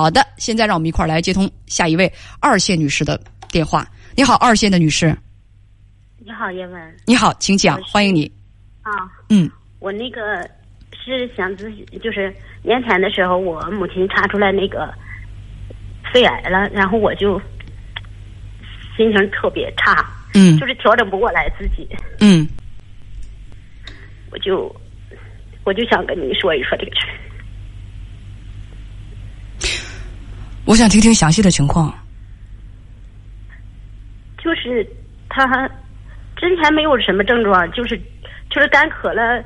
好的，现在让我们一块儿来接通下一位二线女士的电话。你好，二线的女士。你好，叶文。你好，请讲，欢迎你。啊，嗯，我那个是想咨询，就是年前的时候，我母亲查出来那个肺癌了，然后我就心情特别差，嗯就是调整不过来自己，嗯，我就我就想跟你说一说这个事儿。我想听听详细的情况。就是他之前没有什么症状，就是就是干咳了，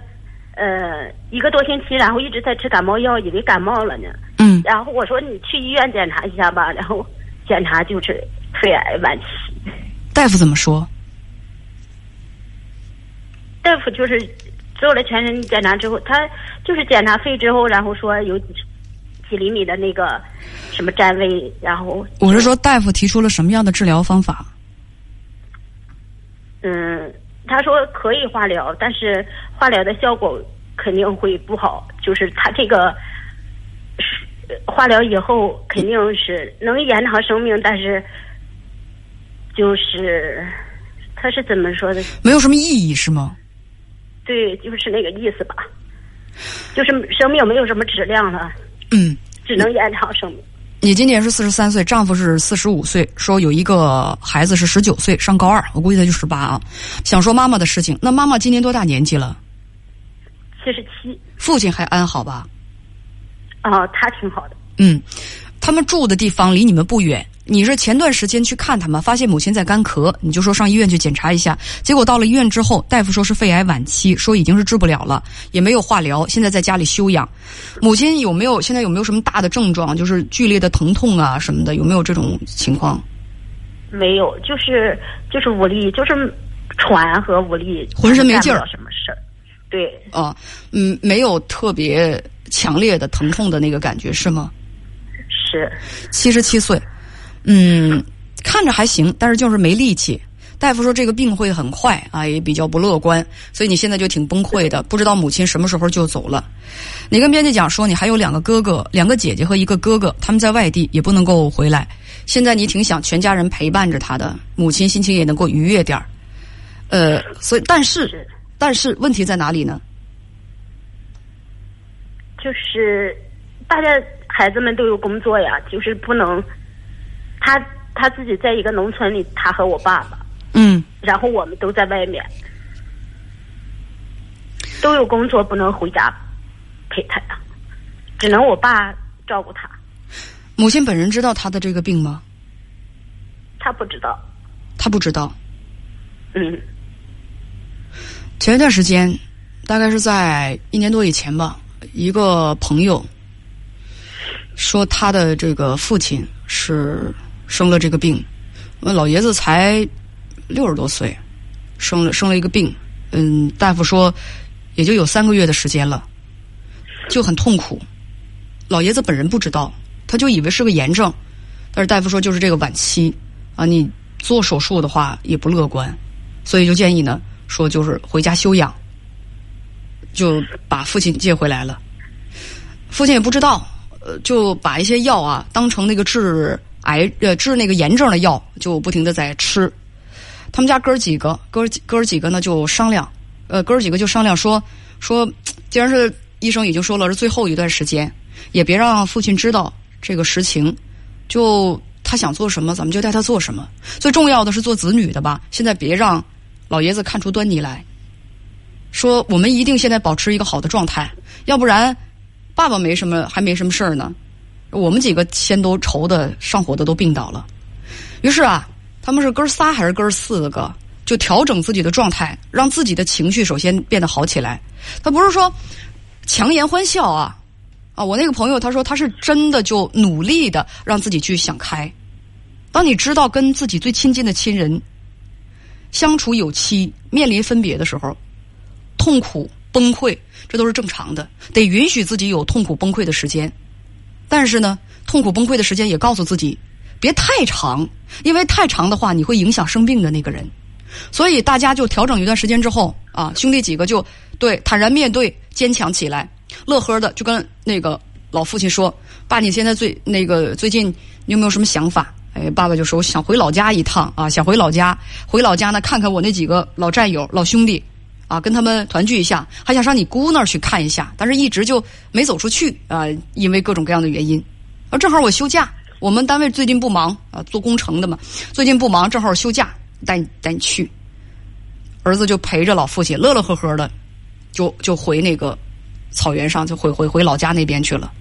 呃，一个多星期，然后一直在吃感冒药，以为感冒了呢。嗯然后我说你去医院检查一下吧，然后检查就是肺癌晚期。大夫怎么说？大夫就是做了全身检查之后，他就是检查肺之后，然后说有几几厘米的那个什么占位，然后我是说，大夫提出了什么样的治疗方法？嗯，他说可以化疗，但是化疗的效果肯定会不好。就是他这个是化疗以后肯定是能延长生命，但是就是他是怎么说的？没有什么意义是吗？对，就是那个意思吧。就是生命没有什么质量了，嗯，只能延长生命。你今年是四十三岁，丈夫是四十五岁，说有一个孩子是十九岁，上高二，我估计他就十八啊。想说妈妈的事情，那妈妈今年多大年纪了？七十七，父亲还安好吧？啊，他挺好的。嗯，他们住的地方离你们不远。你是前段时间去看他们，发现母亲在干咳，你就说上医院去检查一下。结果到了医院之后，大夫说是肺癌晚期，说已经是治不了了，也没有化疗，现在在家里休养。母亲有没有现在有没有什么大的症状，就是剧烈的疼痛啊什么的，有没有这种情况？没有，就是就是无力，就是喘和无力，浑身没劲儿什么事儿。对，啊，嗯，没有特别强烈的疼痛的那个感觉是吗？是七十七岁，嗯，看着还行，但是就是没力气。大夫说这个病会很快啊，也比较不乐观，所以你现在就挺崩溃的，不知道母亲什么时候就走了。你跟编辑讲说你还有两个哥哥、两个姐姐和一个哥哥，他们在外地也不能够回来。现在你挺想全家人陪伴着他的，母亲心情也能够愉悦点儿。呃，所以但是是，但是问题在哪里呢？就是大家孩子们都有工作呀，就是不能他他自己在一个农村里，他和我爸爸，嗯，然后我们都在外面，都有工作，不能回家陪他呀，只能我爸照顾他，母亲本人知道他的这个病吗？他不知道，他不知道。嗯前一段时间，大概是在一年多以前吧，一个朋友说他的这个父亲是生了这个病，那老爷子才六十多岁，生了生了一个病，嗯，大夫说也就有三个月的时间了，就很痛苦。老爷子本人不知道，他就以为是个炎症，但是大夫说就是这个晚期啊，你做手术的话也不乐观，所以就建议呢。说就是回家休养，就把父亲接回来了。父亲也不知道，呃，就把一些药啊当成那个治癌呃治那个炎症的药，就不停的在吃。他们家哥几个，哥儿哥几个呢就商量，呃，哥几个就商量说说，既然是医生已经说了是最后一段时间，也别让父亲知道这个实情，就他想做什么，咱们就带他做什么。最重要的是做子女的吧，现在别让。老爷子看出端倪来，说：“我们一定现在保持一个好的状态，要不然，爸爸没什么，还没什么事儿呢。我们几个先都愁的上火的都病倒了。于是啊，他们是哥仨还是哥四个，就调整自己的状态，让自己的情绪首先变得好起来。他不是说强颜欢笑啊，啊，我那个朋友他说他是真的就努力的让自己去想开。当你知道跟自己最亲近的亲人。”相处有期，面临分别的时候，痛苦崩溃，这都是正常的，得允许自己有痛苦崩溃的时间。但是呢，痛苦崩溃的时间也告诉自己，别太长，因为太长的话，你会影响生病的那个人。所以大家就调整一段时间之后啊，兄弟几个就对坦然面对，坚强起来，乐呵的就跟那个老父亲说：“爸，你现在最那个最近你有没有什么想法？”哎，爸爸就说：“想回老家一趟啊，想回老家，回老家呢看看我那几个老战友、老兄弟，啊，跟他们团聚一下，还想上你姑那儿去看一下，但是一直就没走出去啊，因为各种各样的原因。啊正好我休假，我们单位最近不忙啊，做工程的嘛，最近不忙，正好休假，带你带你去。”儿子就陪着老父亲乐乐呵呵的，就就回那个草原上，就回回回老家那边去了，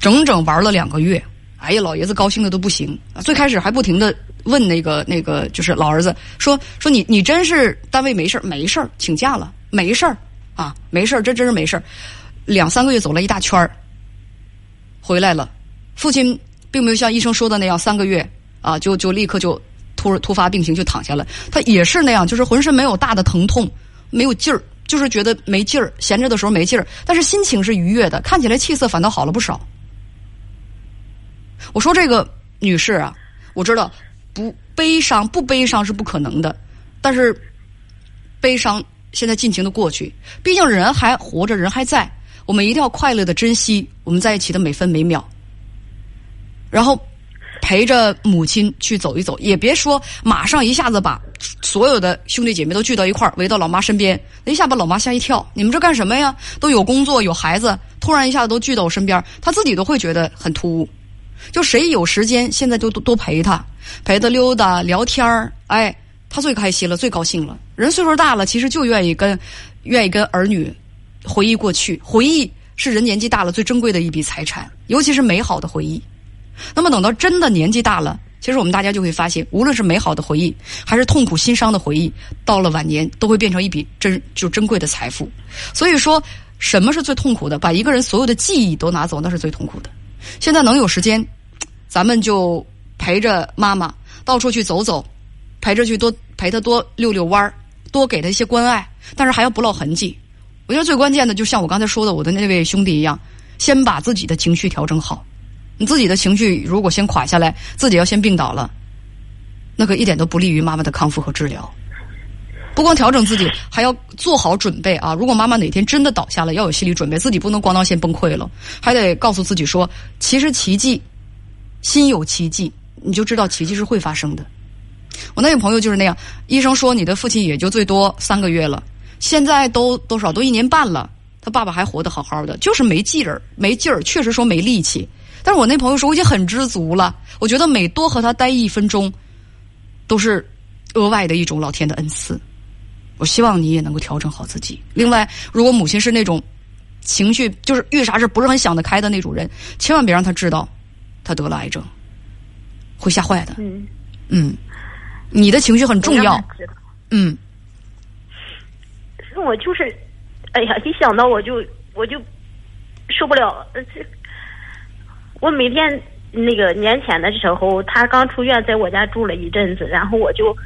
整整玩了两个月。哎呀，老爷子高兴的都不行。最开始还不停的问那个那个，就是老儿子说说你你真是单位没事没事请假了没事啊没事这真是没事两三个月走了一大圈回来了，父亲并没有像医生说的那样三个月啊就就立刻就突突发病情就躺下了，他也是那样，就是浑身没有大的疼痛，没有劲儿，就是觉得没劲儿，闲着的时候没劲儿，但是心情是愉悦的，看起来气色反倒好了不少。我说这个女士啊，我知道不悲伤不悲伤是不可能的，但是悲伤现在尽情的过去，毕竟人还活着，人还在，我们一定要快乐的珍惜我们在一起的每分每秒，然后陪着母亲去走一走，也别说马上一下子把所有的兄弟姐妹都聚到一块儿，围到老妈身边，一下把老妈吓一跳，你们这干什么呀？都有工作有孩子，突然一下子都聚到我身边，她自己都会觉得很突兀。就谁有时间，现在就多多陪他，陪他溜达聊天儿，哎，他最开心了，最高兴了。人岁数大了，其实就愿意跟，愿意跟儿女回忆过去。回忆是人年纪大了最珍贵的一笔财产，尤其是美好的回忆。那么等到真的年纪大了，其实我们大家就会发现，无论是美好的回忆，还是痛苦心伤的回忆，到了晚年都会变成一笔珍就珍贵的财富。所以说，什么是最痛苦的？把一个人所有的记忆都拿走，那是最痛苦的。现在能有时间，咱们就陪着妈妈到处去走走，陪着去多陪她多遛遛弯儿，多给她一些关爱，但是还要不落痕迹。我觉得最关键的，就像我刚才说的，我的那位兄弟一样，先把自己的情绪调整好。你自己的情绪如果先垮下来，自己要先病倒了，那可一点都不利于妈妈的康复和治疗。不光调整自己，还要做好准备啊！如果妈妈哪天真的倒下了，要有心理准备，自己不能咣当先崩溃了，还得告诉自己说，其实奇迹，心有奇迹，你就知道奇迹是会发生的。我那个朋友就是那样，医生说你的父亲也就最多三个月了，现在都多少都一年半了，他爸爸还活得好好的，就是没劲儿，没劲儿，确实说没力气。但是我那朋友说我已经很知足了，我觉得每多和他待一分钟，都是额外的一种老天的恩赐。我希望你也能够调整好自己。另外，如果母亲是那种情绪就是遇啥事不是很想得开的那种人，千万别让他知道他得了癌症，会吓坏的。嗯，嗯，你的情绪很重要。嗯，我就是，哎呀，一想到我就我就受不了。这我每天那个年前的时候，他刚出院，在我家住了一阵子，然后我就。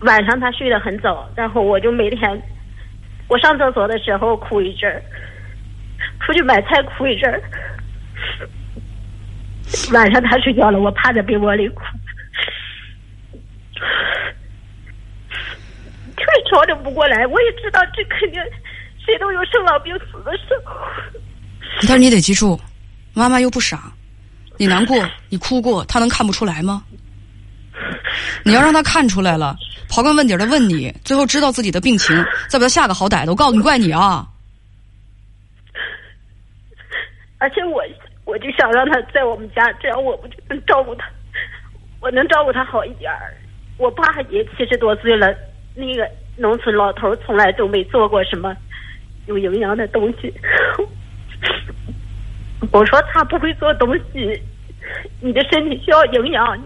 晚上他睡得很早，然后我就每天，我上厕所的时候哭一阵儿，出去买菜哭一阵儿，晚上他睡觉了，我趴在被窝里哭，就是调整不过来。我也知道这肯定谁都有生老病死的时候，但是你得记住，妈妈又不傻，你难过你哭过，他能看不出来吗？你要让他看出来了。刨根问底的问你，最后知道自己的病情，再把他下个好歹的。我告诉你，怪你啊！而且我我就想让他在我们家，这样我不就能照顾他，我能照顾他好一点儿。我爸也七十多岁了，那个农村老头从来都没做过什么有营养的东西。我说他不会做东西，你的身体需要营养。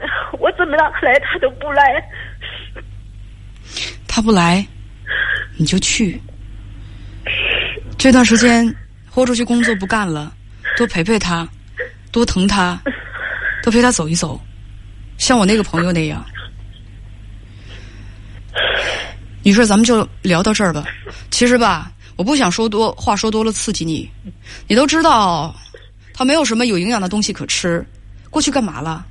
我怎么让他来，他都不来。他不来，你就去。这段时间豁出去工作不干了，多陪陪他，多疼他，多陪他走一走，像我那个朋友那样。你说咱们就聊到这儿吧。其实吧，我不想说多话，说多了刺激你。你都知道，他没有什么有营养的东西可吃。过去干嘛了？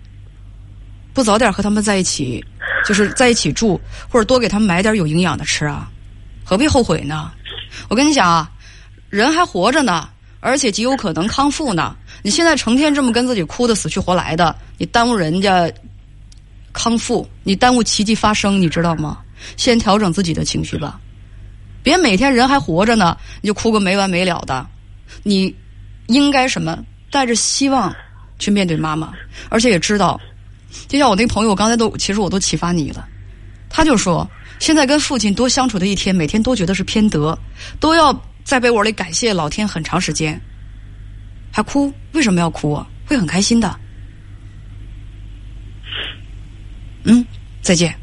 不早点和他们在一起，就是在一起住，或者多给他们买点有营养的吃啊，何必后悔呢？我跟你讲啊，人还活着呢，而且极有可能康复呢。你现在成天这么跟自己哭的死去活来的，你耽误人家康复，你耽误奇迹发生，你知道吗？先调整自己的情绪吧，别每天人还活着呢，你就哭个没完没了的。你应该什么？带着希望去面对妈妈，而且也知道，就像我那朋友，我刚才都其实我都启发你了。他就说，现在跟父亲多相处的一天，每天都觉得是偏得，都要在被窝里感谢老天很长时间。还哭？为什么要哭啊？会很开心的。嗯，再见。